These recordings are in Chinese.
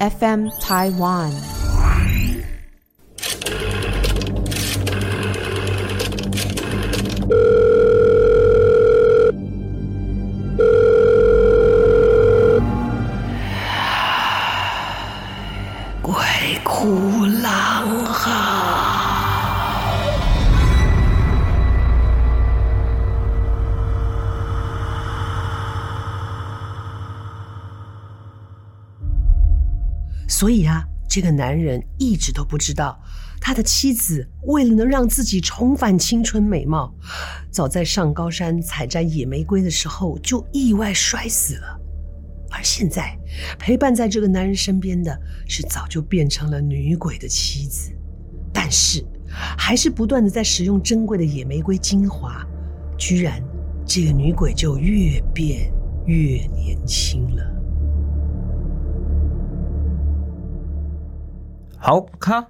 FM Taiwan。这个男人一直都不知道，他的妻子为了能让自己重返青春美貌，早在上高山采摘野玫瑰的时候就意外摔死了。而现在，陪伴在这个男人身边的是早就变成了女鬼的妻子，但是还是不断的在使用珍贵的野玫瑰精华，居然这个女鬼就越变越年轻了。好，看！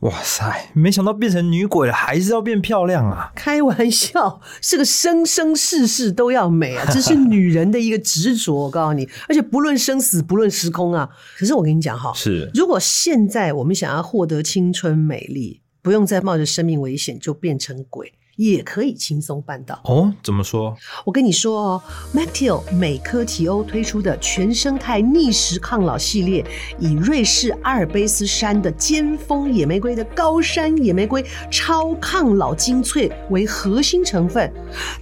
哇塞，没想到变成女鬼了，还是要变漂亮啊！开玩笑，是个生生世世都要美啊，这是女人的一个执着。我告诉你，而且不论生死，不论时空啊。可是我跟你讲哈，是如果现在我们想要获得青春美丽，不用再冒着生命危险就变成鬼。也可以轻松办到哦？怎么说？我跟你说哦，Mactiel 美科提欧推出的全生态逆时抗老系列，以瑞士阿尔卑斯山的尖峰野玫瑰的高山野玫瑰超抗老精粹为核心成分，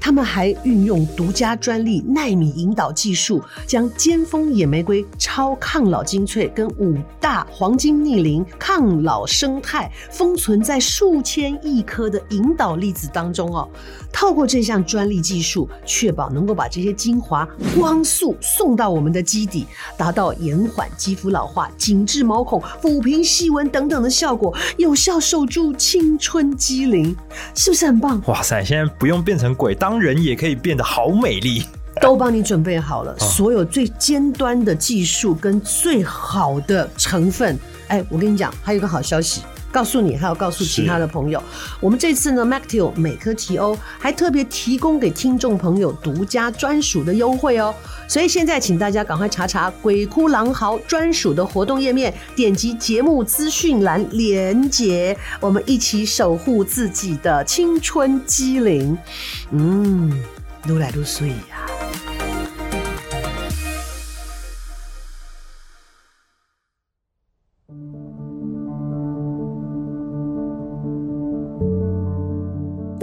他们还运用独家专利纳米引导技术，将尖峰野玫瑰超抗老精粹跟五大黄金逆龄抗老生态封存在数千亿颗的引导粒子当中。当中哦，透过这项专利技术，确保能够把这些精华光速送到我们的基底，达到延缓肌肤老化、紧致毛孔、抚平细纹等等的效果，有效守住青春肌龄，是不是很棒？哇塞！现在不用变成鬼，当人也可以变得好美丽，都帮你准备好了，所有最尖端的技术跟最好的成分。哎，我跟你讲，还有一个好消息。告诉你，还要告诉其他的朋友，我们这次呢，Mactiel 美科提欧还特别提供给听众朋友独家专属的优惠哦。所以现在请大家赶快查查鬼哭狼嚎专属的活动页面，点击节目资讯栏连接，我们一起守护自己的青春肌龄。嗯，撸来愈水呀。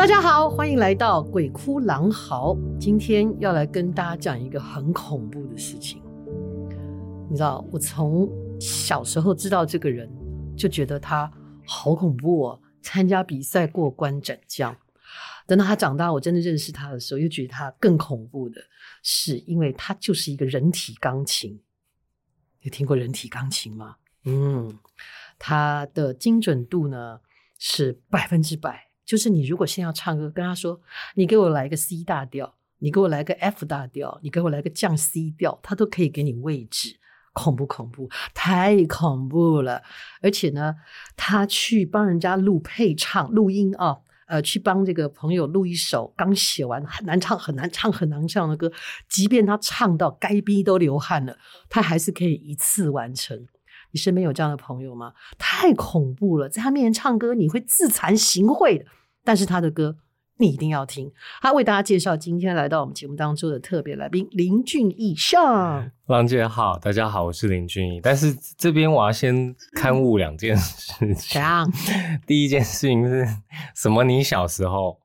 大家好，欢迎来到鬼哭狼嚎。今天要来跟大家讲一个很恐怖的事情。你知道，我从小时候知道这个人，就觉得他好恐怖哦。参加比赛过关斩将，等到他长大，我真的认识他的时候，又觉得他更恐怖的是，因为他就是一个人体钢琴。有听过人体钢琴吗？嗯，他的精准度呢是百分之百。就是你如果先要唱歌，跟他说，你给我来个 C 大调，你给我来个 F 大调，你给我来个降 C 调，他都可以给你位置。恐不恐怖？太恐怖了！而且呢，他去帮人家录配唱、录音啊，呃，去帮这个朋友录一首刚写完很难唱、很难唱、很难唱的歌，即便他唱到该逼都流汗了，他还是可以一次完成。你身边有这样的朋友吗？太恐怖了，在他面前唱歌，你会自惭形秽的。但是他的歌，你一定要听。他为大家介绍今天来到我们节目当中的特别来宾林俊逸上。郎姐好，大家好，我是林俊逸。但是这边我要先刊物两件事情。第一件事情是什么？你小时候？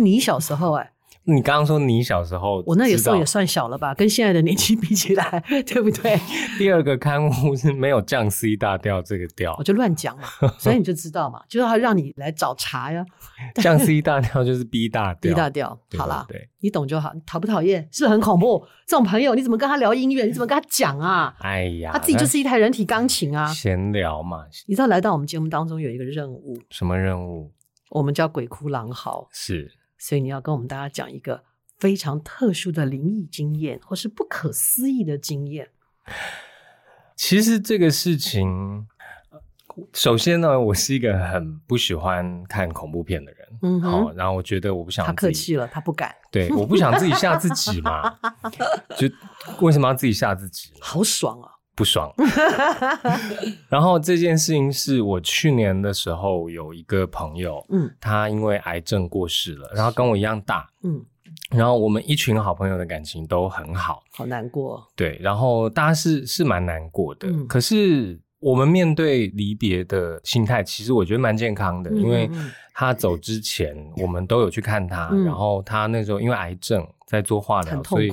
你小时候、欸？哎。你刚刚说你小时候，我那也时候也算小了吧，跟现在的年纪比起来，对不对？第二个刊物是没有降 C 大调这个调，我就乱讲嘛，所以你就知道嘛，就是他让你来找茬呀。降 C 大调就是 B 大调，B 大调，好啦，对，你懂就好。讨不讨厌？是不是很恐怖？这种朋友你怎么跟他聊音乐？你怎么跟他讲啊？哎呀，他自己就是一台人体钢琴啊，闲聊嘛。你知道来到我们节目当中有一个任务，什么任务？我们叫鬼哭狼嚎，是。所以你要跟我们大家讲一个非常特殊的灵异经验，或是不可思议的经验。其实这个事情，首先呢，我是一个很不喜欢看恐怖片的人。嗯，好，然后我觉得我不想。他客气了，他不敢。对，我不想自己吓自己嘛。就为什么要自己吓自己？好爽啊！不爽。然后这件事情是我去年的时候有一个朋友，嗯，他因为癌症过世了，然后跟我一样大，嗯，然后我们一群好朋友的感情都很好，好难过，对，然后大家是是蛮难过的，嗯，可是我们面对离别的心态，其实我觉得蛮健康的，嗯，因为他走之前，我们都有去看他，嗯，然后他那时候因为癌症在做化疗，所以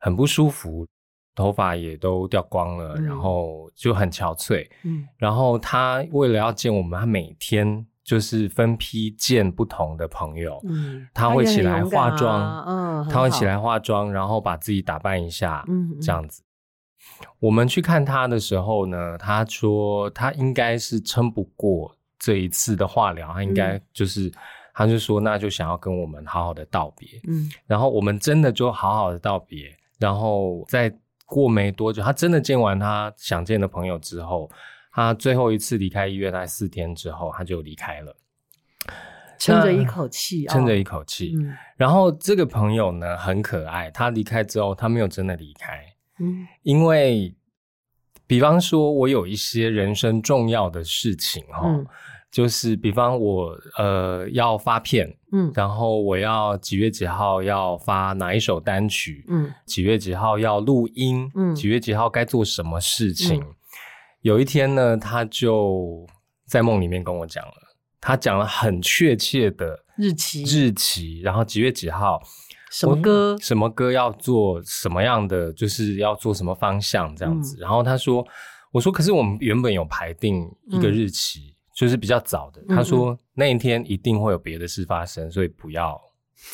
很不舒服。头发也都掉光了，嗯、然后就很憔悴。嗯，然后他为了要见我们，他每天就是分批见不同的朋友。嗯，他会起来化妆，嗯，他会起来化妆，然后把自己打扮一下，嗯，这样子。我们去看他的时候呢，他说他应该是撑不过这一次的化疗，他应该就是，嗯、他就说那就想要跟我们好好的道别。嗯，然后我们真的就好好的道别，然后在。过没多久，他真的见完他想见的朋友之后，他最后一次离开医院，大概四天之后，他就离开了，撑着一口气，撑着一口气。嗯，然后这个朋友呢，很可爱，他离开之后，他没有真的离开，嗯，因为比方说，我有一些人生重要的事情，哈。嗯就是比方我呃要发片，嗯，然后我要几月几号要发哪一首单曲，嗯，几月几号要录音，嗯，几月几号该做什么事情。嗯，有一天呢，他就在梦里面跟我讲了，他讲了很确切的日期，日期，然后几月几号，什么歌，什么歌要做什么样的，就是要做什么方向这样子。嗯，然后他说，我说可是我们原本有排定一个日期。嗯就是比较早的，他说那一天一定会有别的事发生，所以不要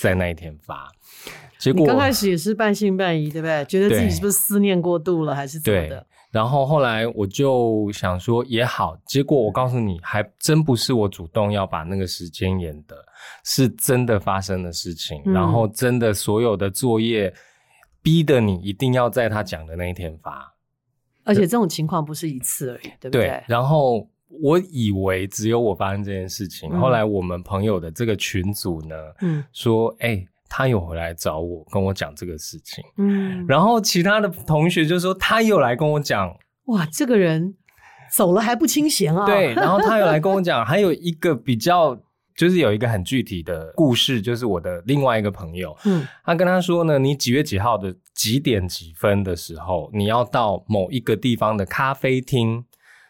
在那一天发。结果刚开始也是半信半疑，对不对？觉得自己是不是思念过度了，还是怎么的？然后后来我就想说也好，结果我告诉你，还真不是我主动要把那个时间延的，是真的发生的事情。嗯、然后真的所有的作业逼得你一定要在他讲的那一天发，而且这种情况不是一次而已，对不对？对。然后。我以为只有我发生这件事情，嗯、后来我们朋友的这个群组呢，嗯，说，哎、欸，他有回来找我，跟我讲这个事情，嗯，然后其他的同学就说他有来跟我讲，哇，这个人走了还不清闲啊，对，然后他有来跟我讲，还有一个比较，就是有一个很具体的故事，就是我的另外一个朋友，嗯，他跟他说呢，你几月几号的几点几分的时候，你要到某一个地方的咖啡厅。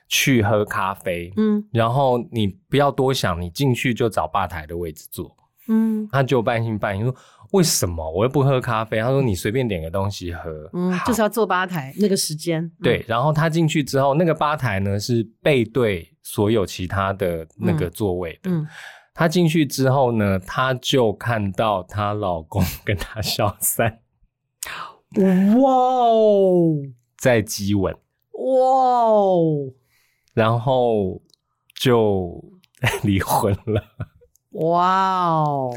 去喝咖啡，嗯，然后你不要多想，你进去就找吧台的位置坐，嗯，他就半信半疑说：“为什么？我又不喝咖啡？”他说：“你随便点个东西喝，嗯，就是要坐吧台那个时间。”对，然后他进去之后，那个吧台呢是背对所有其他的那个座位的。嗯，他进去之后呢，他就看到她老公跟她小三，哇哦，在激吻，哇哦。然后就 离婚了。哇哦，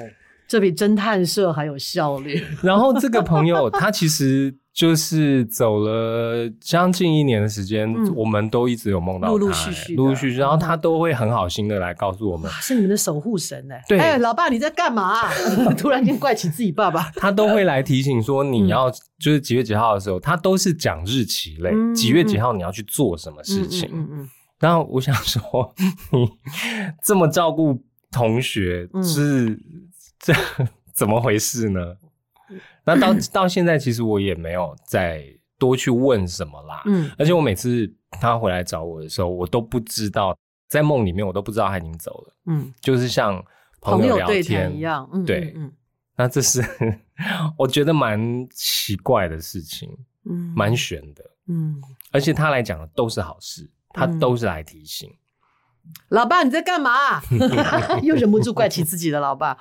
这比侦探社还有效率。然后这个朋友他其实就是走了将近一年的时间，嗯、我们都一直有梦到他，陆陆续续，陆陆续续。然后他都会很好心的来告诉我们，是你们的守护神哎。对，哎，老爸你在干嘛？突然间怪起自己爸爸。他都会来提醒说，你要就是几月几号的时候，他都是讲日期类，嗯、几月几号你要去做什么事情。嗯嗯。嗯嗯然后我想说，你这么照顾同学是 这怎么回事呢？那到 到现在，其实我也没有再多去问什么啦。嗯，而且我每次他回来找我的时候，我都不知道，在梦里面我都不知道他已经走了。嗯，就是像朋友聊天一样。嗯，对，嗯，那这是我觉得蛮奇怪的事情，嗯，蛮悬的，嗯，而且他来讲的都是好事。他都是来提醒，嗯、老爸你在干嘛？又忍不住怪起自己的老爸，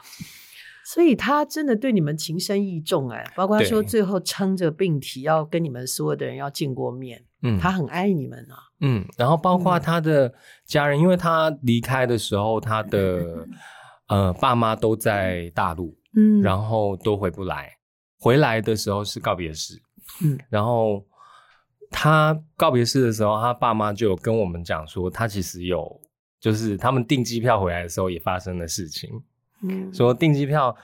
所以他真的对你们情深意重哎，包括他说最后撑着病体要跟你们所有的人要见过面，嗯，他很爱你们啊，嗯，然后包括他的家人，嗯、因为他离开的时候，他的呃爸妈都在大陆，嗯，然后都回不来，回来的时候是告别式，嗯，然后。他告别式的时候，他爸妈就有跟我们讲说，他其实有，就是他们订机票回来的时候也发生的事情。嗯，说订机票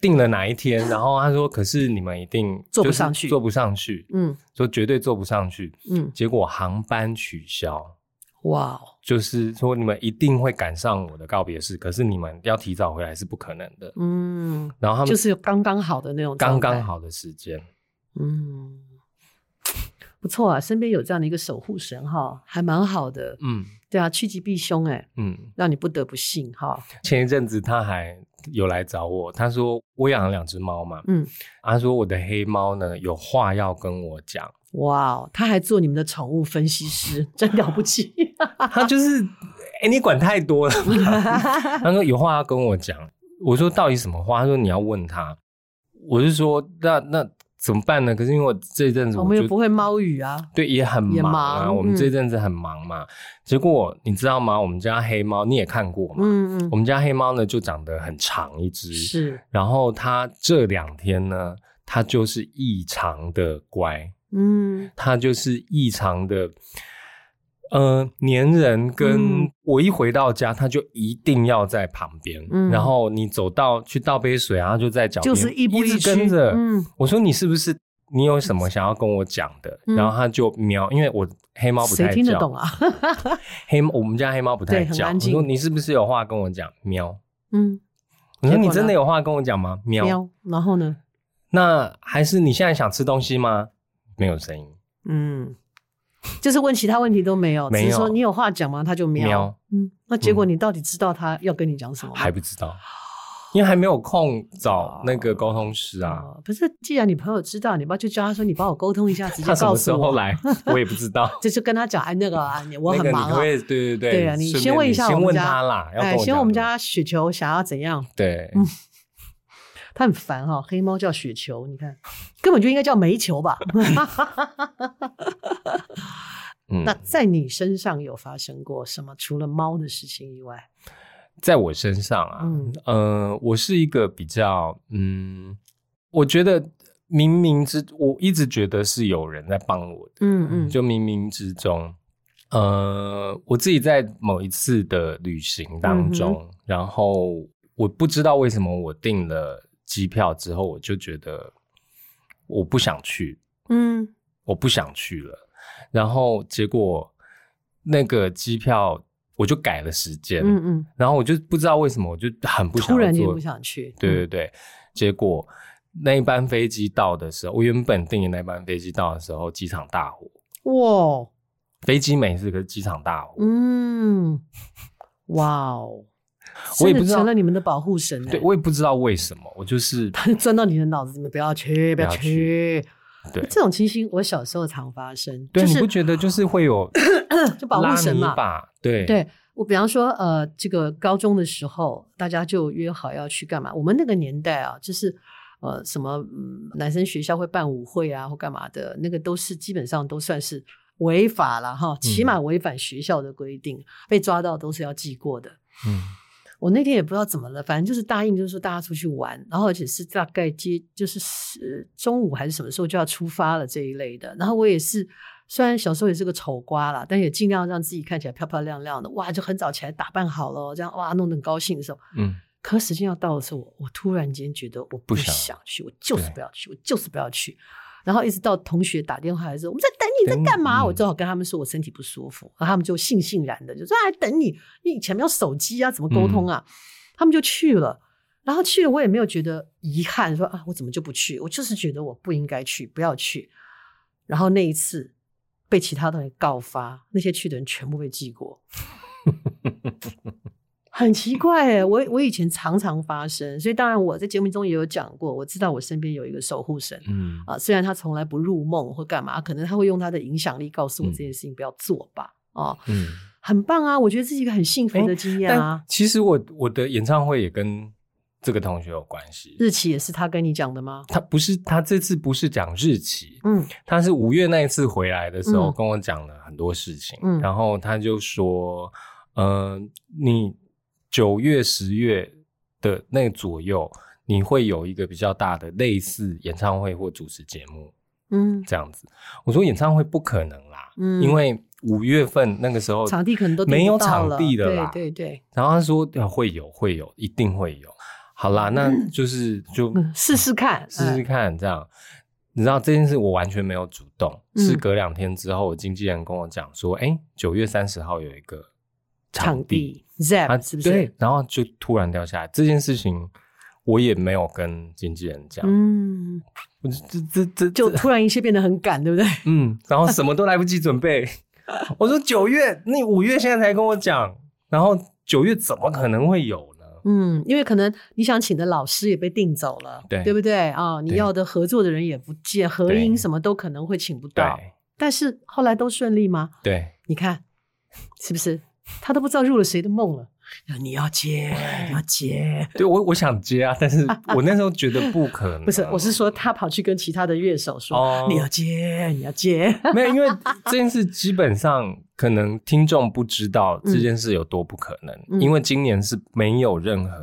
订了哪一天，然后他说，可是你们一定坐不上去，坐不上去，嗯，说绝对坐不上去，嗯，结果航班取消。哇，就是说你们一定会赶上我的告别式，可是你们要提早回来是不可能的。嗯，然后他们就是刚刚好的那种刚刚好的时间。嗯，不错啊，身边有这样的一个守护神哈，还蛮好的。嗯，对啊，趋吉避凶哎，嗯，让你不得不信哈。前一阵子他还有来找我，他说我养了两只猫嘛，嗯，他说我的黑猫呢有话要跟我讲。哇，他还做你们的宠物分析师，真了不起！他就是，哎、欸，你管太多了。他说有话要跟我讲，我说到底什么话？他说你要问他。我是说，那那怎么办呢？可是因为我这阵子我，我们也不会猫语啊，对，也很忙啊。忙我们这阵子很忙嘛。嗯、结果你知道吗？我们家黑猫你也看过嘛？嗯嗯。我们家黑猫呢就长得很长一只，是。然后它这两天呢，它就是异常的乖。嗯，它就是异常的，呃，黏人。跟我一回到家，他就一定要在旁边。嗯，然后你走到去倒杯水，然后就在脚边，就是一一直跟着。嗯，我说你是不是你有什么想要跟我讲的？嗯，然后他就喵，因为我黑猫不太叫，谁听得懂啊？黑我们家黑猫不太叫。我说你是不是有话跟我讲？喵。嗯，你说你真的有话跟我讲吗？喵。喵。然后呢？那还是你现在想吃东西吗？没有声音，嗯，就是问其他问题都没有，只是说你有话讲吗？他就喵，喵嗯，那结果你到底知道他要跟你讲什么吗？还不知道，因为还没有空找那个沟通师啊。不是，既然你朋友知道，你不要就叫他说，你帮我沟通一下，直接告诉我。他什么时候来？我也不知道。就是跟他讲，哎，那个啊，我很忙啊。对对对，对啊，你先问一下我们家，先问他啦，哎，先问我们家雪球想要怎样？对。他很烦哈，黑猫叫雪球，你看根本就应该叫煤球吧？嗯、那在你身上有发生过什么？除了猫的事情以外，在我身上啊，嗯、呃，我是一个比较，嗯，我觉得冥冥之，我一直觉得是有人在帮我的，嗯嗯，就冥冥之中，呃，我自己在某一次的旅行当中，嗯、然后我不知道为什么我订了。机票之后，我就觉得我不想去，嗯，我不想去了。然后结果那个机票我就改了时间，嗯嗯，然后我就不知道为什么，我就很不想，突然间不想去，对对对。结果那一班飞机到的时候，我原本订的那班飞机到的时候，机场大火，哇！飞机没事，可是机场大火，嗯，哇哦。我也不知道成了你们的保护神，对，我也不知道为什么，我就是他 钻到你的脑子里面，不要去，不要去。对，这种情形我小时候常发生。对，你不觉得 就是会有 就保护神嘛？对，对我比方说，呃，这个高中的时候，大家就约好要去干嘛？我们那个年代啊，就是呃，什么男生学校会办舞会啊，或干嘛的，那个都是基本上都算是违法了哈，起码违反学校的规定，被抓到都是要记过的。嗯。我那天也不知道怎么了，反正就是答应，就是说大家出去玩，然后而且是大概接就是是中午还是什么时候就要出发了这一类的。然后我也是，虽然小时候也是个丑瓜啦，但也尽量让自己看起来漂漂亮亮的。哇，就很早起来打扮好了，这样哇弄得很高兴的时候，嗯。可时间要到的时候，我我突然间觉得我不想去，我就是不要去，我就是不要去。然后一直到同学打电话来说，我们在等你，在干嘛？嗯、我正好跟他们说我身体不舒服，然后他们就悻悻然的就说：“还等你，你以前没有手机啊，怎么沟通啊？”嗯、他们就去了，然后去了，我也没有觉得遗憾，说啊，我怎么就不去？我就是觉得我不应该去，不要去。然后那一次被其他的人告发，那些去的人全部被记过。很奇怪哎，我我以前常常发生，所以当然我在节目中也有讲过，我知道我身边有一个守护神，嗯啊，虽然他从来不入梦或干嘛，可能他会用他的影响力告诉我这件事情不要做吧，啊，嗯，很棒啊，我觉得这是一个很幸福的经验啊。其实我我的演唱会也跟这个同学有关系，日期也是他跟你讲的吗？他不是，他这次不是讲日期，嗯，他是五月那一次回来的时候跟我讲了很多事情，嗯，然后他就说，嗯、呃，你。九月、十月的那左右，你会有一个比较大的类似演唱会或主持节目，嗯，这样子。我说演唱会不可能啦，嗯，因为五月份那个时候场地可能都没有场地的啦，对对对。然后他说会有，会有，一定会有。好啦，那就是就试试看，试试看这样。你知道这件事我完全没有主动，是隔两天之后，经纪人跟我讲说，哎，九月三十号有一个场地，ZEP 是不是？对，然后就突然掉下来。这件事情我也没有跟经纪人讲，嗯，这这这就突然一切变得很赶，对不对？嗯，然后什么都来不及准备。我说九月，你五月现在才跟我讲，然后九月怎么可能会有呢？嗯，因为可能你想请的老师也被订走了，对，对不对啊？你要的合作的人也不见，合音什么都可能会请不到。但是后来都顺利吗？对，你看是不是？他都不知道入了谁的梦了。你要接，你要接。对，我我想接啊，但是 我那时候觉得不可能。不是，我是说他跑去跟其他的乐手说：“哦、你要接，你要接。”没有，因为这件事基本上可能听众不知道这件事有多不可能，嗯、因为今年是没有任何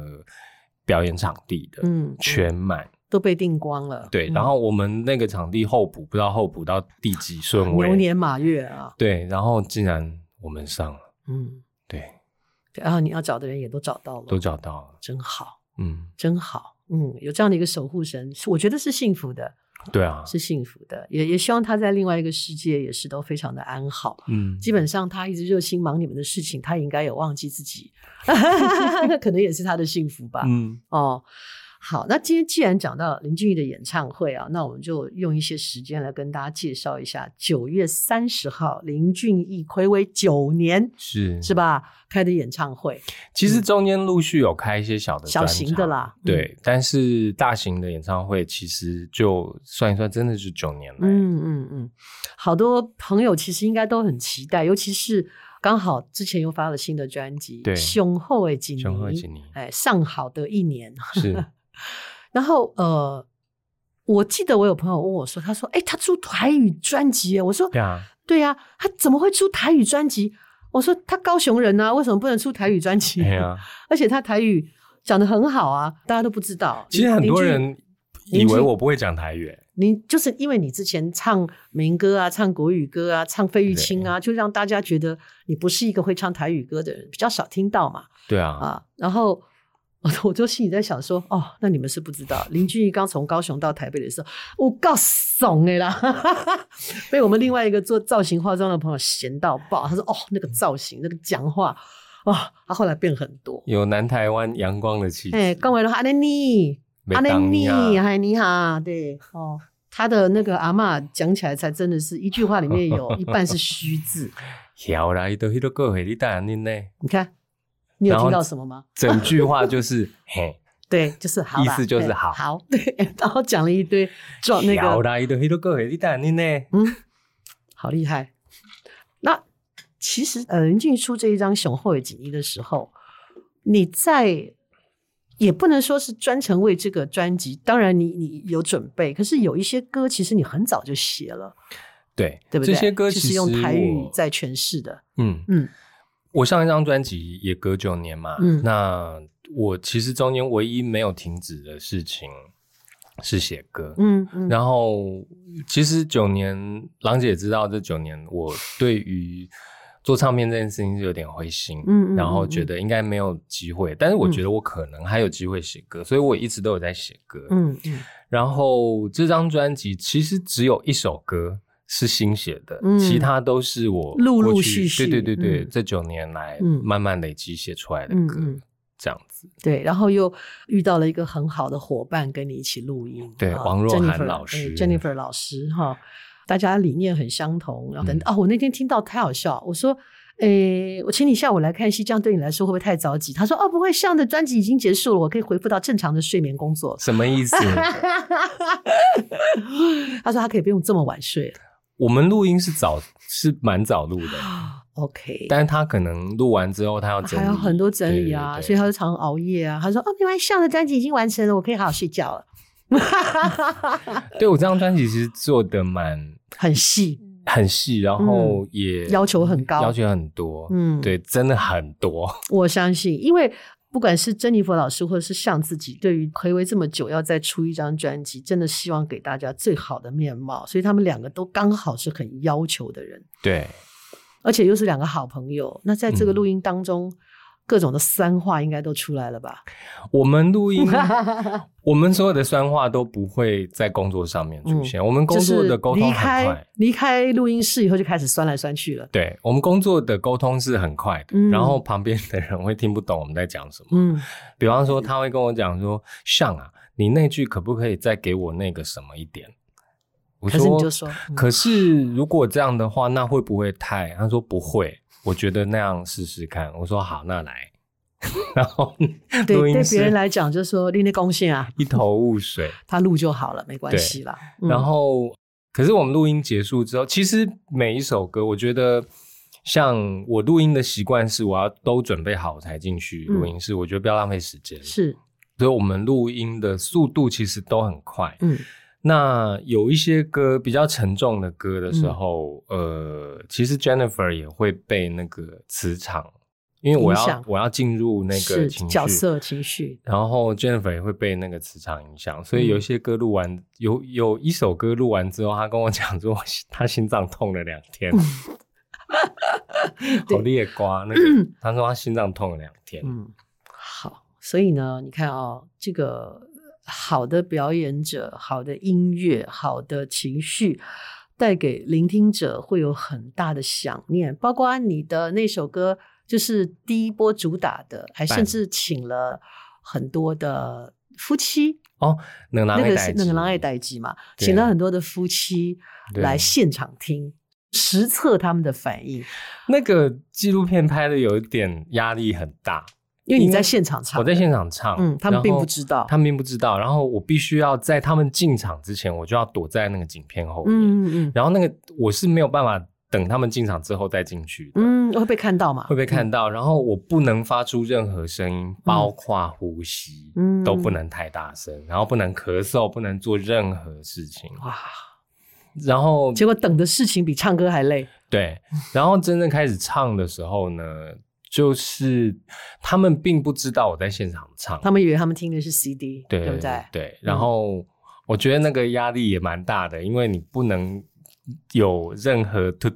表演场地的，嗯，全满都被订光了。对，然后我们那个场地候补，不知道候补到第几顺位，牛年马月啊。对，然后竟然我们上了，嗯，对。然后你要找的人也都找到了，都找到了，真好，嗯，真好，嗯，有这样的一个守护神，我觉得是幸福的，对啊，是幸福的，也也希望他在另外一个世界也是都非常的安好，嗯，基本上他一直热心忙你们的事情，他应该有忘记自己，可能也是他的幸福吧，嗯，哦。好，那今天既然讲到林俊逸的演唱会啊，那我们就用一些时间来跟大家介绍一下九月三十号林俊逸暌违九年是是吧开的演唱会。其实中间陆续有开一些小的小型的啦，对，但是大型的演唱会其实就算一算，真的是九年了。嗯嗯嗯，好多朋友其实应该都很期待，尤其是刚好之前又发了新的专辑，对，雄厚的一年，雄厚的一年，哎，上好的一年是。然后呃，我记得我有朋友问我说：“他说，哎，他出台语专辑。”我说：“对啊，对呀，他怎么会出台语专辑？”我说：“他高雄人啊，为什么不能出台语专辑？”对啊，而且他台语讲得很好啊，大家都不知道。其实很多人以为我不会讲台语，你就是因为你之前唱民歌啊，唱国语歌啊，唱费玉清啊，就让大家觉得你不是一个会唱台语歌的人，比较少听到嘛。对啊，啊，然后。我就心里在想说，哦，那你们是不知道，林俊逸刚从高雄到台北的时候，我够怂的啦，被我们另外一个做造型化妆的朋友闲到爆。他说，哦，那个造型，那个讲话，哦，他后来变很多，有南台湾阳光的气息。哎，刚完了，阿内尼，阿内尼，嗨，你好，对，哦，他的那个阿嬷讲起来才真的是一句话里面有一半是虚字。晓啦，都都过会你大人呢？你看。你有听到什么吗？整句话就是 嘿，对，就是好，意思就是好，好，对，然后讲了一堆 撞那个，嗯，好厉害。那其实呃，林俊逸出这一张雄厚的锦衣的时候，你在也不能说是专程为这个专辑，当然你你有准备，可是有一些歌其实你很早就写了，对，对不对？这些歌其实用台语在诠释的，嗯嗯。我上一张专辑也隔九年嘛，嗯，那我其实中间唯一没有停止的事情是写歌，嗯，嗯，然后其实九年，郎姐也知道这九年我对于做唱片这件事情是有点灰心，嗯，嗯，然后觉得应该没有机会，但是我觉得我可能还有机会写歌，所以我一直都有在写歌，嗯嗯，然后这张专辑其实只有一首歌。是新写的，嗯，其他都是我陆陆续续，对对对对，嗯，这九年来慢慢累积写出来的歌，嗯，这样子。对，然后又遇到了一个很好的伙伴，跟你一起录音，对，王若涵老师，Jennifer 老师哈，大家理念很相同。然后等哦，我那天听到太好笑，我说，诶，我请你下午来看戏，这样对你来说会不会太着急？他说，哦，不会，上的专辑已经结束了，我可以恢复到正常的睡眠工作。什么意思？他说他可以不用这么晚睡了。我们录音是早，是蛮早录的，OK。但是他可能录完之后，他要整理，还有很多整理啊，所以他就常熬夜啊。他说：“哦，没关系，上的专辑已经完成了，我可以好好睡觉了。”对，我这张专辑其实做的蛮 很细，很细，然后也、嗯、要求很高，要求很多。嗯，对，真的很多。我相信，因为。不管是珍妮佛老师，或者是像自己，对于暌违这么久要再出一张专辑，真的希望给大家最好的面貌。所以他们两个都刚好是很要求的人，对，而且又是两个好朋友。那在这个录音当中，各种的酸话应该都出来了吧？我们录音，我们所有的酸话都不会在工作上面出现。嗯、我们工作的沟通很快，离开录音室以后就开始酸来酸去了。对，我们工作的沟通是很快的，嗯、然后旁边的人会听不懂我们在讲什么。嗯，比方说他会跟我讲说：“像啊，你那句可不可以再给我那个什么一点？”我说：“可是你就说，嗯、可是如果这样的话，那会不会太？”他说：“不会。”我觉得那样试试看。我说好，那来。然后对对别人来讲，就是说拎的贡献啊，一头雾水。他录就好了，没关系啦。嗯、然后，可是我们录音结束之后，其实每一首歌，我觉得像我录音的习惯是，我要都准备好才进去录音室。嗯、我觉得不要浪费时间。是，所以我们录音的速度其实都很快。嗯。那有一些歌比较沉重的歌的时候，嗯、呃，其实 Jennifer 也会被那个磁场，因为我要我要进入那个情绪。角色情绪，然后 Jennifer 也会被那个磁场影响，所以有一些歌录完，嗯、有有一首歌录完之后，他跟我讲说，他心脏痛了两天，好烈瓜那个，他说他心脏痛了两天。嗯，好，所以呢，你看啊、哦，这个。好的表演者，好的音乐，好的情绪，带给聆听者会有很大的想念。包括你的那首歌，就是第一波主打的，还甚至请了很多的夫妻哦，那个是那个狼爱代机嘛，请了很多的夫妻来现场听，实测他们的反应。那个纪录片拍的有一点压力很大。因为你在现场唱，我在现场唱，嗯，他们并不知道，他们并不知道，然后我必须要在他们进场之前，我就要躲在那个景片后面，嗯嗯，然后那个我是没有办法等他们进场之后再进去的，嗯，会被看到吗？会被看到，然后我不能发出任何声音，包括呼吸，嗯，都不能太大声，然后不能咳嗽，不能做任何事情，哇，然后结果等的事情比唱歌还累，对，然后真正开始唱的时候呢？就是他们并不知道我在现场唱，他们以为他们听的是 CD，对，对不对？对。然后我觉得那个压力也蛮大的，因为你不能有任何突兀，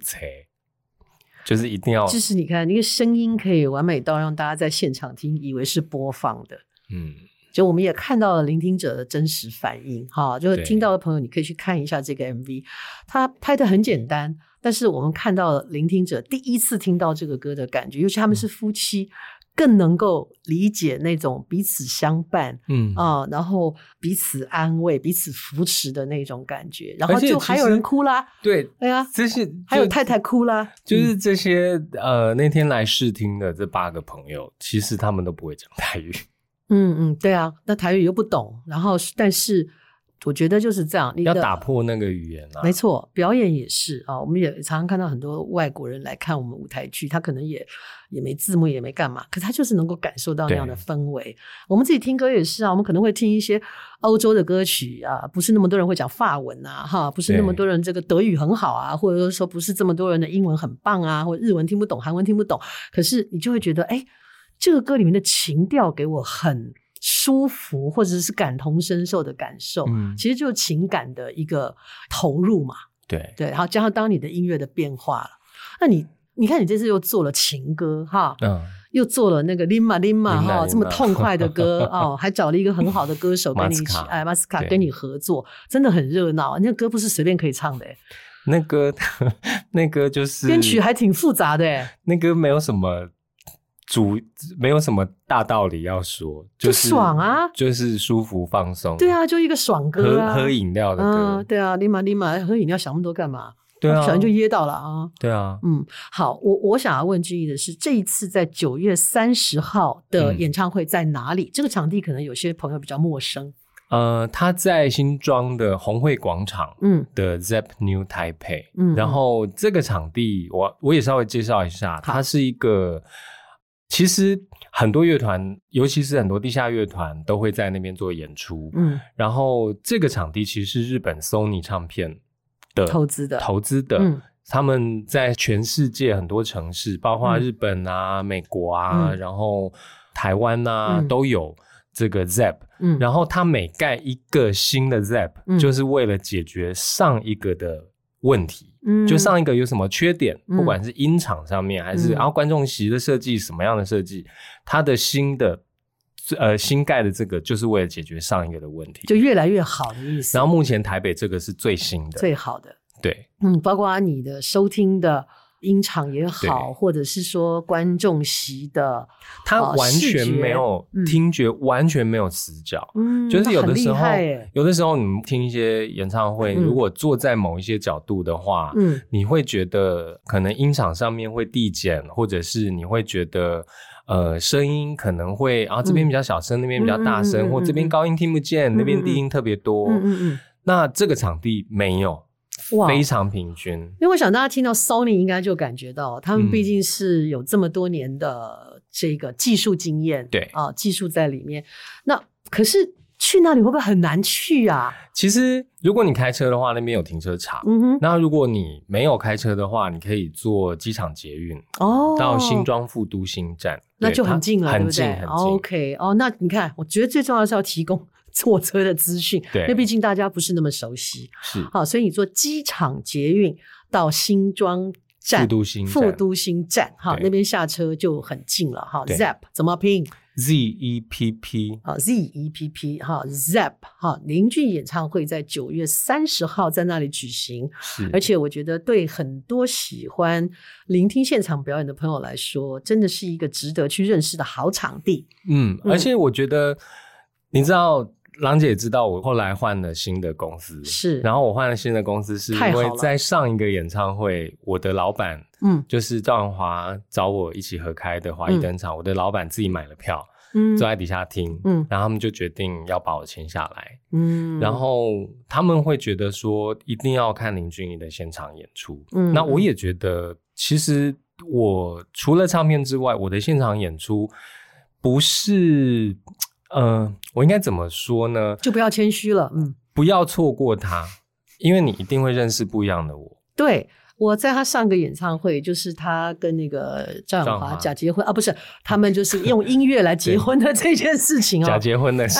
就是一定要。就是你看，那个声音可以完美到让大家在现场听，以为是播放的。嗯，就我们也看到了聆听者的真实反应，哈，就是听到的朋友，你可以去看一下这个 MV，他拍的很简单。但是我们看到了聆听者第一次听到这个歌的感觉，尤其他们是夫妻，嗯、更能够理解那种彼此相伴，嗯啊、呃，然后彼此安慰、彼此扶持的那种感觉。然后就还有人哭啦，对，哎呀，这些还有太太哭啦，就是这些、嗯、呃，那天来试听的这八个朋友，其实他们都不会讲台语。嗯嗯，对啊，那台语又不懂，然后但是。我觉得就是这样，你要打破那个语言啊。没错，表演也是啊。我们也常常看到很多外国人来看我们舞台剧，他可能也也没字幕，也没干嘛，可他就是能够感受到那样的氛围。我们自己听歌也是啊，我们可能会听一些欧洲的歌曲啊，不是那么多人会讲法文啊，哈，不是那么多人这个德语很好啊，或者说不是这么多人的英文很棒啊，或者日文听不懂，韩文听不懂，可是你就会觉得，哎，这个歌里面的情调给我很。舒服，或者是感同身受的感受，嗯，其实就是情感的一个投入嘛。对。对，然后加上当你的音乐的变化了，那你你看，你这次又做了情歌哈，嗯，又做了那个 Lima Lima 哈这么痛快的歌 哦，还找了一个很好的歌手跟你一起，哎，马斯卡跟你合作，真的很热闹。那歌不是随便可以唱的，那歌 那歌就是编曲还挺复杂的，那歌没有什么。主没有什么大道理要说，就是、就爽啊，就是舒服放松。对啊，就一个爽歌啊，喝喝饮料的歌。嗯、对啊，立马立马喝饮料，想那么多干嘛？对啊，可能就噎到了啊。对啊，嗯，好，我我想要问俊毅的是，这一次在九月三十号的演唱会在哪里？嗯、这个场地可能有些朋友比较陌生。呃，他在新庄的红会广场，嗯，的 Zepp New Taipei。嗯，然后这个场地我我也稍微介绍一下，它是一个。其实很多乐团，尤其是很多地下乐团，都会在那边做演出。嗯，然后这个场地其实是日本 Sony 唱片的投资的，投资的。嗯，他们在全世界很多城市，包括日本啊、嗯、美国啊，嗯、然后台湾啊，嗯、都有这个 Zepp。嗯，然后他每盖一个新的嗯、就是为了解决上一个的问题。嗯，就上一个有什么缺点，嗯、不管是音场上面，还是、嗯、然后观众席的设计什么样的设计，它的新的呃新盖的这个就是为了解决上一个的问题，就越来越好的意思。然后目前台北这个是最新的，最好的。对，嗯，包括你的收听的。音场也好，或者是说观众席的，他完全没有听觉，嗯、完全没有死角。嗯，就是有的时候，有的时候你们听一些演唱会，嗯、如果坐在某一些角度的话，嗯，你会觉得可能音场上面会递减，或者是你会觉得呃声音可能会啊这边比较小声，嗯、那边比较大声，嗯、或这边高音听不见，嗯、那边低音特别多。嗯嗯，嗯，那这个场地没有。哇，非常平均。因为我想大家听到 Sony 应该就感觉到，他们毕竟是有这么多年的这个技术经验，嗯、对啊，技术在里面。那可是去那里会不会很难去啊？其实如果你开车的话，那边有停车场。嗯哼。那如果你没有开车的话，你可以坐机场捷运哦，到新庄副都新站，那就很近了，很近？很近。OK，哦，那你看，我觉得最重要的是要提供。坐车的资讯，对，因为毕竟大家不是那么熟悉，是好，所以你坐机场捷运到新庄站、副都新副都心站，哈，那边下车就很近了，哈。Zepp 怎么拼？Z E P P，啊，Z E P P，哈，Zepp，哈，林俊演唱会在九月三十号在那里举行，是，而且我觉得对很多喜欢聆听现场表演的朋友来说，真的是一个值得去认识的好场地。嗯，而且我觉得，你知道。郎姐知道我后来换了新的公司，是，然后我换了新的公司，是因为在上一个演唱会，我的老板，嗯，就是赵文华找我一起合开的华谊登场，嗯、我的老板自己买了票，嗯，坐在底下听，嗯，然后他们就决定要把我签下来，嗯，然后他们会觉得说一定要看林俊逸的现场演出，嗯，那我也觉得，其实我除了唱片之外，我的现场演出不是。嗯、呃，我应该怎么说呢？就不要谦虚了，嗯，不要错过他，因为你一定会认识不一样的我。对，我在他上个演唱会，就是他跟那个赵咏华假结婚啊，不是，他们就是用音乐来结婚的这件事情啊、哦，假结婚的事。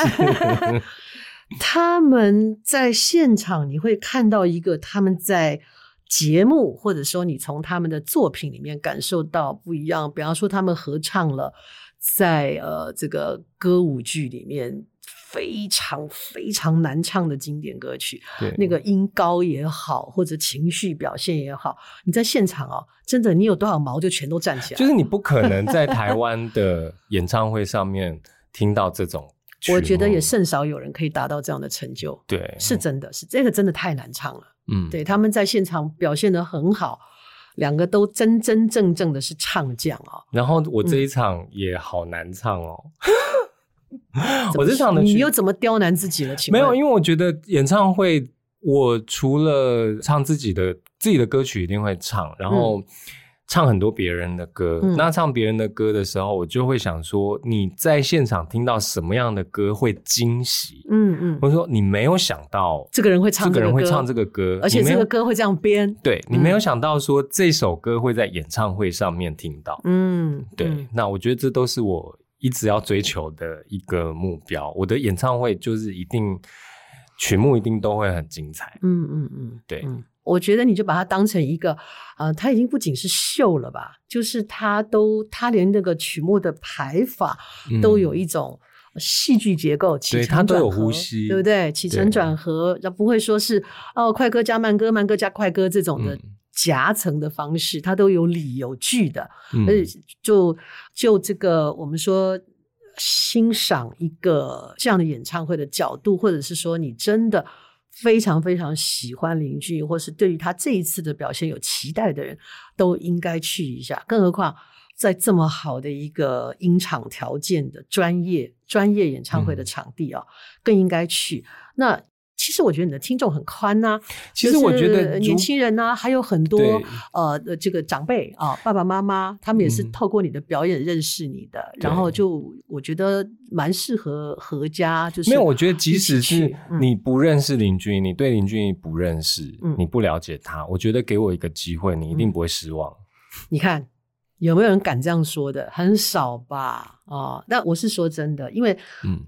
他们在现场，你会看到一个他们在节目，或者说你从他们的作品里面感受到不一样。比方说，他们合唱了。在呃这个歌舞剧里面非常非常难唱的经典歌曲，对，那个音高也好，或者情绪表现也好，你在现场哦，真的你有多少毛就全都站起来，就是你不可能在台湾的演唱会上面听到这种，我觉得也甚少有人可以达到这样的成就，对，是真的是这个真的太难唱了，嗯，对，他们在现场表现得很好。两个都真真正正的是唱将哦，然后我这一场也好难唱哦，我这场的你又怎么刁难自己了？没有，因为我觉得演唱会，我除了唱自己的自己的歌曲一定会唱，然后。唱很多别人的歌，嗯、那唱别人的歌的时候，我就会想说，你在现场听到什么样的歌会惊喜？嗯嗯，或者说你没有想到这个人会唱这个歌，这个人会唱这个歌，而且这个歌会这样编。对，你没有想到说这首歌会在演唱会上面听到。嗯，对。嗯、那我觉得这都是我一直要追求的一个目标。我的演唱会就是一定曲目一定都会很精彩。嗯嗯嗯，对。嗯我觉得你就把它当成一个，呃，它已经不仅是秀了吧，就是它都，它连那个曲目的排法都有一种戏剧结构，起承转合，对，它都有呼吸，对不对？起承转合，那不会说是哦，快歌加慢歌，慢歌加快歌这种的夹层的方式，它都有理有据的。而且就就这个，我们说欣赏一个这样的演唱会的角度，或者是说你真的。非常非常喜欢林俊逸，或是对于他这一次的表现有期待的人，都应该去一下。更何况在这么好的一个音场条件的专业专业演唱会的场地啊，嗯、更应该去。那。其实我觉得你的听众很宽呐，其实我觉得年轻人呐，还有很多对呃这个长辈啊，爸爸妈妈他们也是透过你的表演认识你的，嗯、然后就我觉得蛮适合合家。就是没有，我觉得即使是你不认识林俊你对林俊逸不认识，嗯、你不了解他，我觉得给我一个机会，你一定不会失望。你看。有没有人敢这样说的？很少吧？啊、哦，但我是说真的，因为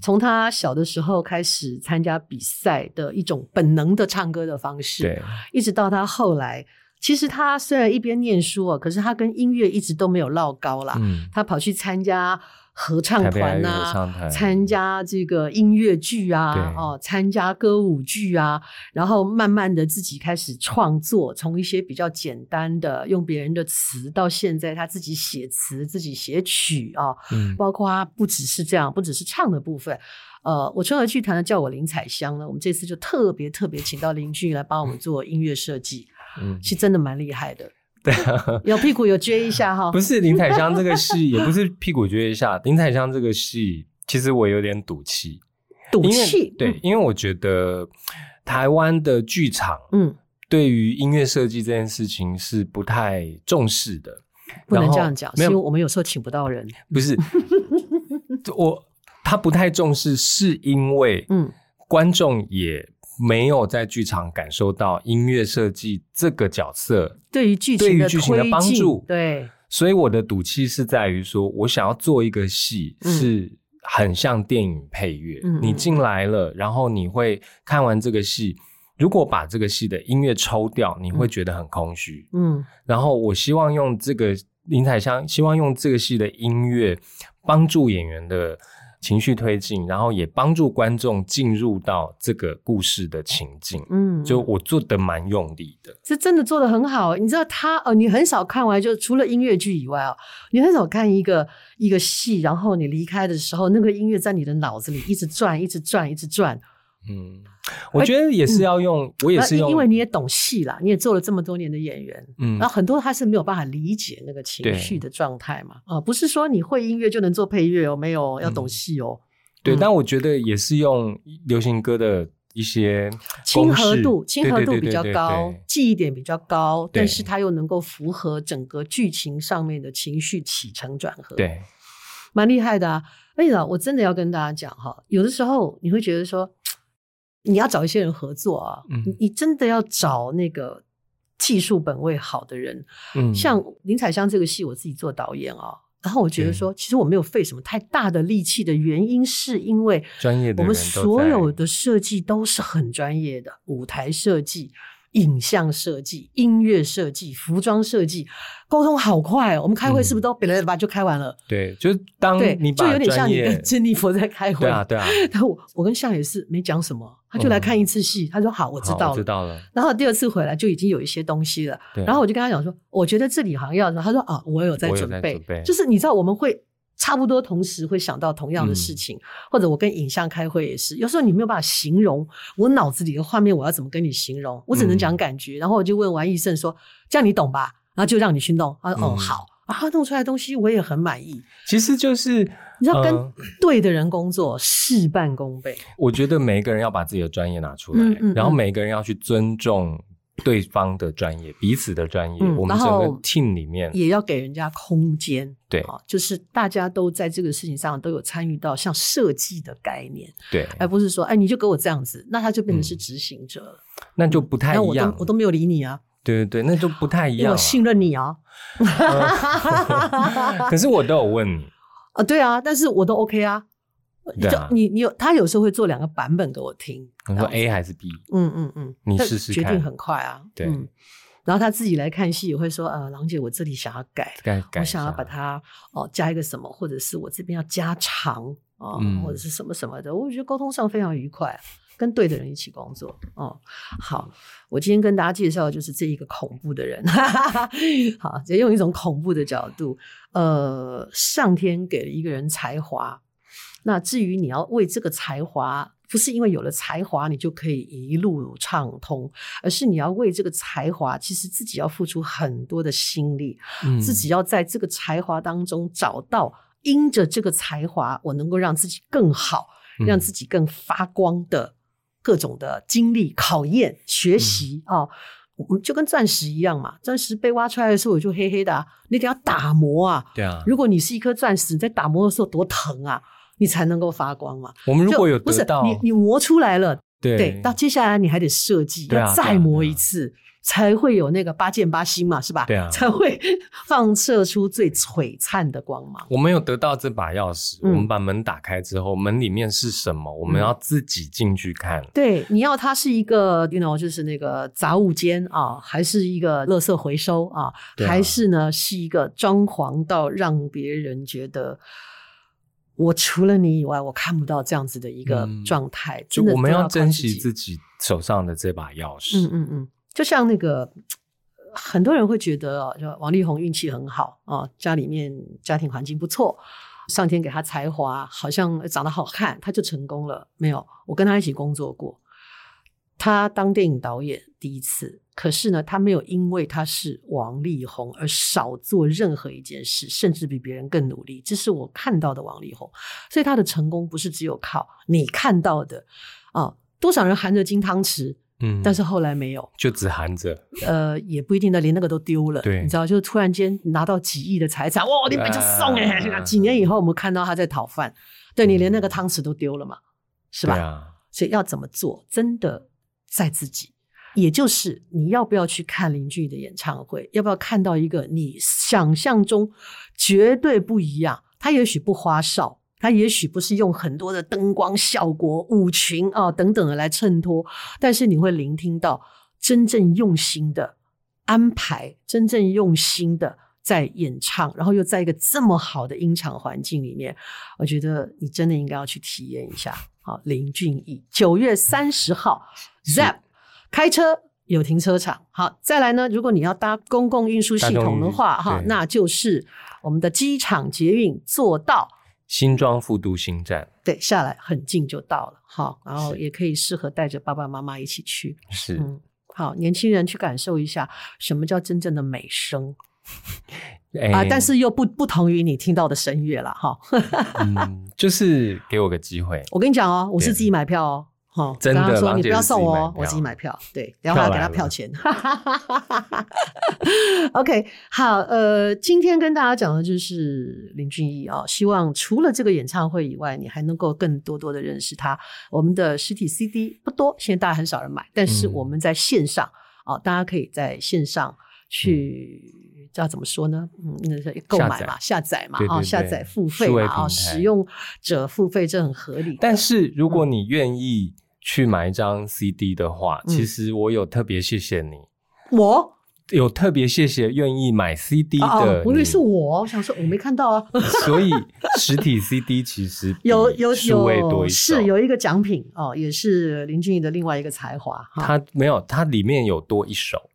从他小的时候开始参加比赛的一种本能的唱歌的方式，对，一直到他后来，其实他虽然一边念书啊，可是他跟音乐一直都没有落高啦。嗯，他跑去参加。合唱团啊，参加这个音乐剧啊，哦，参加歌舞剧啊，然后慢慢的自己开始创作，从一些比较简单的用别人的词，到现在他自己写词、自己写曲啊，嗯，包括他不只是这样，不只是唱的部分，呃，我春和剧团的叫我林彩香呢，我们这次就特别特别请到林俊来帮我们 做音乐设计，嗯，其实真的蛮厉害的。对啊，有屁股有撅一下哈。不是林采香这个戏，也不是屁股撅一下。林采香这个戏，其实我有点赌气。赌气？对，因为我觉得台湾的剧场，嗯，对于音乐设计这件事情是不太重视的。不能这样讲，因为我们有时候请不到人。不是，我他不太重视，是因为嗯，观众也。没有在剧场感受到音乐设计这个角色对于剧情的剧情，的帮助，对，所以我的赌气是在于说，我想要做一个戏是很像电影配乐，嗯、你进来了，然后你会看完这个戏，如果把这个戏的音乐抽掉，你会觉得很空虚，嗯，然后我希望用这个林采香，希望用这个戏的音乐帮助演员的。情绪推进，然后也帮助观众进入到这个故事的情境。嗯，就我做得蛮用力的，这真的做得很好。你知道他哦，你很少看完，就除了音乐剧以外哦，你很少看一个一个戏，然后你离开的时候，那个音乐在你的脑子里一直转，一直转，一直转。嗯，我觉得也是要用，嗯、我也是用，因为你也懂戏啦，你也做了这么多年的演员，嗯，然后很多他是没有办法理解那个情绪的状态嘛，啊、呃，不是说你会音乐就能做配乐哦，没有要懂戏哦，对，嗯、但我觉得也是用流行歌的一些亲和度，亲和度比较高，记忆点比较高，但是它又能够符合整个剧情上面的情绪起承转合，对，蛮厉害的啊。哎呀我真的要跟大家讲哈，有的时候你会觉得说。你要找一些人合作啊，嗯、你真的要找那个技术本位好的人。嗯，像林采香这个戏，我自己做导演啊，然后我觉得说，其实我没有费什么太大的力气的原因，是因为专业的，我们所有的设计都是很专业的，舞台设计。影像设计、音乐设计、服装设计，沟通好快哦！我们开会是不是都别来吧就开完了？对，就是当你把专业，就有点像你跟 珍妮佛在开会。对啊，对啊。然后我跟向也是没讲什么，他就来看一次戏，他说好，我知道了，知道了。然后第二次回来就已经有一些东西了。然后我就跟他讲说，我觉得这里好像要，他说啊，我有在准备，就是你知道我们会。差不多同时会想到同样的事情，嗯、或者我跟影像开会也是，有时候你没有办法形容我脑子里的画面，我要怎么跟你形容？我只能讲感觉。嗯、然后我就问完医生说：“这样你懂吧？”然后就让你去弄。他说：“哦，好。”然后弄出来的东西我也很满意。其实就是你知道，跟 对的人工作，事半功倍。我觉得每一个人要把自己的专业拿出来，嗯嗯嗯、然后每一个人要去尊重。对方的专业，彼此的专业，嗯、我们整个 team 里面也要给人家空间。对，就是大家都在这个事情上都有参与到，像设计的概念，对，而不是说，哎，你就给我这样子，那他就变成是执行者了，嗯、那就不太一样。我都我都没有理你啊，对对对，那就不太一样。我信任你啊，可是我都有问你 啊，对啊，但是我都 OK 啊。就你你有他有时候会做两个版本给我听，你说 A 还是 B？嗯嗯嗯，你试试看，决定很快啊。对，然后他自己来看戏也会说，呃，郎姐，我这里想要改，改改，我想要把它哦加一个什么，或者是我这边要加长啊，或者是什么什么的，我觉得沟通上非常愉快，跟对的人一起工作。哦，好，我今天跟大家介绍的就是这一个恐怖的人，好，也用一种恐怖的角度，呃，上天给了一个人才华。那至于你要为这个才华，不是因为有了才华你就可以一路畅通，而是你要为这个才华，其实自己要付出很多的心力，嗯，自己要在这个才华当中找到，因着这个才华，我能够让自己更好，让自己更发光的各种的经历、考验、学习啊，我们、嗯哦、就跟钻石一样嘛，钻石被挖出来的时候我就黑黑的啊，你得要打磨啊，对啊，如果你是一颗钻石，你在打磨的时候多疼啊。你才能够发光嘛？我们如果有不是你，你磨出来了，对对，到接下来你还得设计，要再磨一次。才会有那个八箭八星嘛，是吧？对啊，才会 放射出最璀璨的光芒。我们有得到这把钥匙，嗯、我们把门打开之后，门里面是什么？我们要自己进去看。嗯、对，你要它是一个，you know，就是那个杂物间啊，还是一个垃圾回收啊，啊还是呢是一个装潢到让别人觉得我除了你以外，我看不到这样子的一个状态。嗯、真的，我们要珍惜自己手上的这把钥匙。嗯嗯嗯。就像那个很多人会觉得哦，就王力宏运气很好啊，家里面家庭环境不错，上天给他才华，好像长得好看，他就成功了。没有，我跟他一起工作过，他当电影导演第一次，可是呢，他没有因为他是王力宏而少做任何一件事，甚至比别人更努力。这是我看到的王力宏，所以他的成功不是只有靠你看到的啊，多少人含着金汤匙。嗯，但是后来没有，就只含着，呃，也不一定的，连那个都丢了。对，你知道，就突然间拿到几亿的财产，哇，你本就送哎、欸！几年以后，我们看到他在讨饭，对，你连那个汤匙都丢了嘛，是吧？啊、所以要怎么做，真的在自己。也就是你要不要去看林俊逸的演唱会，要不要看到一个你想象中绝对不一样，他也许不花哨。他也许不是用很多的灯光效果、舞裙啊等等的来衬托，但是你会聆听到真正用心的安排，真正用心的在演唱，然后又在一个这么好的音场环境里面，我觉得你真的应该要去体验一下。好，林俊逸，九月三十号 ZEP 开车有停车场。好，再来呢，如果你要搭公共运输系统的话，哈，那就是我们的机场捷运坐到。新庄复都新站，对，下来很近就到了，好，然后也可以适合带着爸爸妈妈一起去，是，嗯，好，年轻人去感受一下什么叫真正的美声，欸、啊，但是又不不同于你听到的声乐了，哈，嗯，就是给我个机会，我跟你讲哦，我是自己买票哦。哦，真的，说你不要送我，哦，我自己买票。对，然后还要给他票钱。票 OK，好，呃，今天跟大家讲的就是林俊逸啊，希望除了这个演唱会以外，你还能够更多多的认识他。我们的实体 CD 不多，现在大家很少人买，但是我们在线上啊，嗯、大家可以在线上去，知道怎么说呢？嗯，那是购买嘛，下载嘛，啊，下载付费嘛，啊，使用者付费这很合理。但是如果你愿意。去买一张 CD 的话，其实我有特别谢谢你。我有特别谢谢愿意买 CD 的。我以为是我，我想说我没看到啊。所以实体 CD 其实有有有是有一个奖品哦，也是林俊逸的另外一个才华。他没有，他里面有多一首。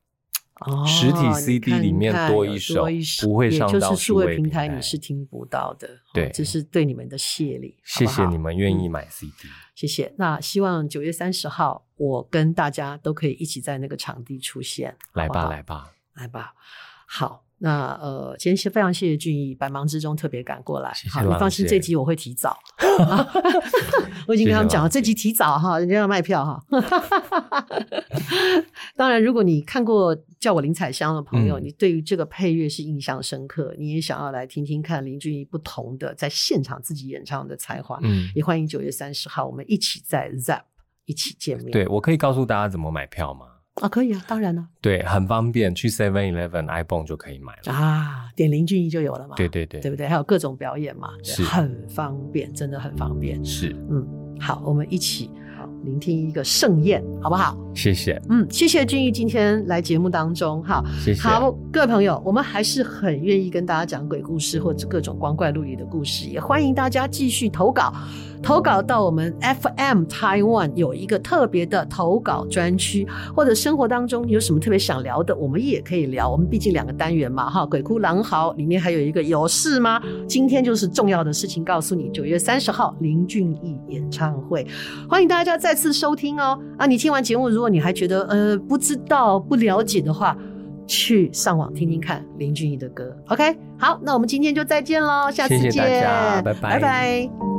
哦，实体 CD 里面多一首，不会上到数位平台，你是听不到的。对，这是对你们的谢礼。谢谢你们愿意买 CD。谢谢。那希望九月三十号，我跟大家都可以一起在那个场地出现。来吧，来吧，来吧。好。那呃，今天是非常谢谢俊逸，百忙之中特别赶过来。谢谢。好，你放心，这集我会提早。我已经跟他们讲了，这集提早哈，人家要卖票哈。当然，如果你看过叫我林采香的朋友，嗯、你对于这个配乐是印象深刻，你也想要来听听看林俊逸不同的在现场自己演唱的才华，嗯，也欢迎九月三十号我们一起在 ZEPP 一起见面。对，我可以告诉大家怎么买票吗？啊，可以啊，当然了。对，很方便，去 Seven Eleven、iPhone 就可以买了啊，点林俊逸就有了嘛。对对对，对不对？还有各种表演嘛，是很方便，真的很方便。是，嗯，好，我们一起好聆听一个盛宴，好不好？谢谢，嗯，谢谢俊逸今天来节目当中，哈，谢谢。好，各位朋友，我们还是很愿意跟大家讲鬼故事或者各种光怪陆离的故事，也欢迎大家继续投稿。投稿到我们 FM Taiwan 有一个特别的投稿专区，或者生活当中有什么特别想聊的，我们也可以聊。我们毕竟两个单元嘛，哈，鬼哭狼嚎里面还有一个有事吗？今天就是重要的事情告诉你，九月三十号林俊逸演唱会，欢迎大家再次收听哦。啊，你听完节目，如果你还觉得呃不知道不了解的话，去上网听听看林俊逸的歌。OK，好，那我们今天就再见喽，下次见，谢谢大家，拜拜，拜拜。